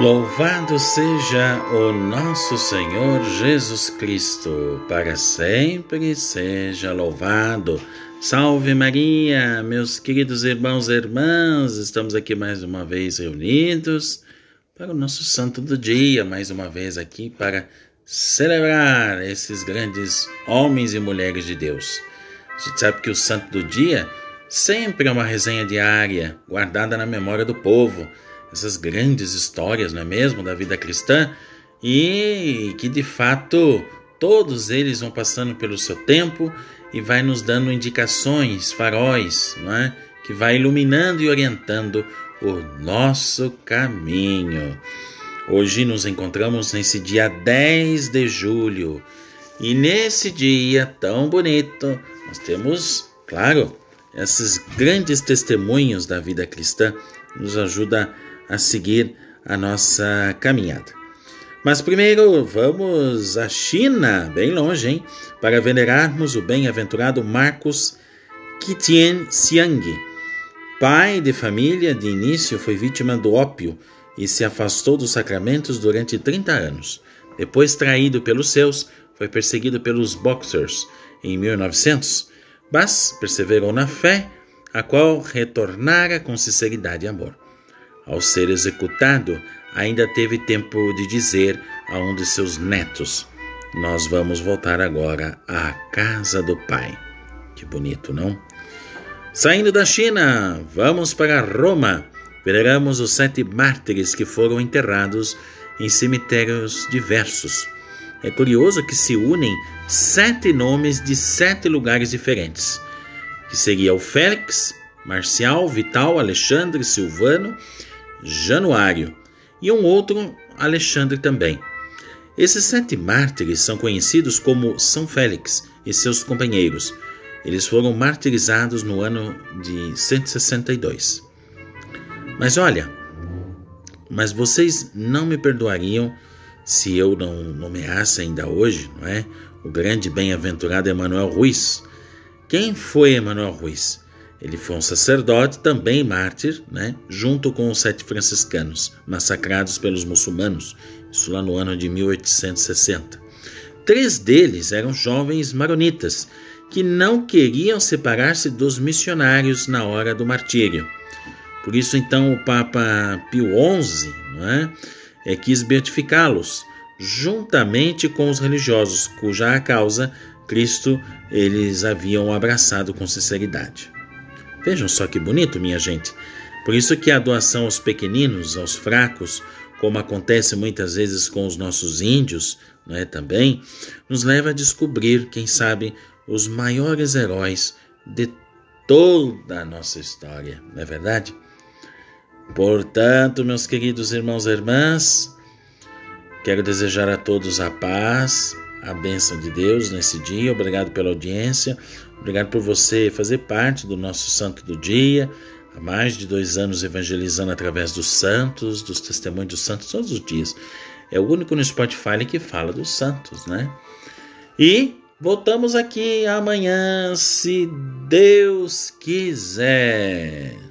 Louvado seja o nosso Senhor Jesus Cristo, para sempre seja louvado. Salve Maria, meus queridos irmãos e irmãs, estamos aqui mais uma vez reunidos para o nosso santo do dia, mais uma vez aqui para celebrar esses grandes homens e mulheres de Deus. A gente sabe que o santo do dia sempre é uma resenha diária, guardada na memória do povo essas grandes histórias, não é mesmo, da vida cristã, e que de fato todos eles vão passando pelo seu tempo e vai nos dando indicações, faróis, não é? que vai iluminando e orientando o nosso caminho. Hoje nos encontramos nesse dia 10 de julho e nesse dia tão bonito nós temos, claro, esses grandes testemunhos da vida cristã nos ajuda a seguir a nossa caminhada. Mas primeiro vamos à China, bem longe, hein? Para venerarmos o bem-aventurado Marcos Kitien Xiang. Pai de família, de início foi vítima do ópio e se afastou dos sacramentos durante 30 anos. Depois, traído pelos seus, foi perseguido pelos Boxers em 1900, mas perseverou na fé, a qual retornara com sinceridade e amor. Ao ser executado, ainda teve tempo de dizer a um de seus netos: Nós vamos voltar agora à casa do pai. Que bonito, não? Saindo da China, vamos para Roma. Veneramos os sete mártires que foram enterrados em cemitérios diversos. É curioso que se unem sete nomes de sete lugares diferentes, que seria o Félix, Marcial, Vital, Alexandre, Silvano Januário, e um outro Alexandre também. Esses sete mártires são conhecidos como São Félix e seus companheiros. Eles foram martirizados no ano de 162. Mas olha, mas vocês não me perdoariam se eu não nomeasse ainda hoje, não é? O grande bem-aventurado Emanuel Ruiz. Quem foi Emanuel Ruiz? Ele foi um sacerdote, também mártir, né, junto com os sete franciscanos, massacrados pelos muçulmanos, isso lá no ano de 1860. Três deles eram jovens maronitas, que não queriam separar-se dos missionários na hora do martírio. Por isso, então, o Papa Pio XI é, é, quis beatificá-los, juntamente com os religiosos, cuja causa Cristo eles haviam abraçado com sinceridade. Vejam só que bonito, minha gente. Por isso que a doação aos pequeninos, aos fracos, como acontece muitas vezes com os nossos índios, não é também, nos leva a descobrir, quem sabe, os maiores heróis de toda a nossa história, não é verdade? Portanto, meus queridos irmãos e irmãs, quero desejar a todos a paz, a bênção de Deus nesse dia. Obrigado pela audiência. Obrigado por você fazer parte do nosso Santo do Dia. Há mais de dois anos evangelizando através dos santos, dos testemunhos dos santos todos os dias. É o único no Spotify que fala dos santos, né? E voltamos aqui amanhã, se Deus quiser.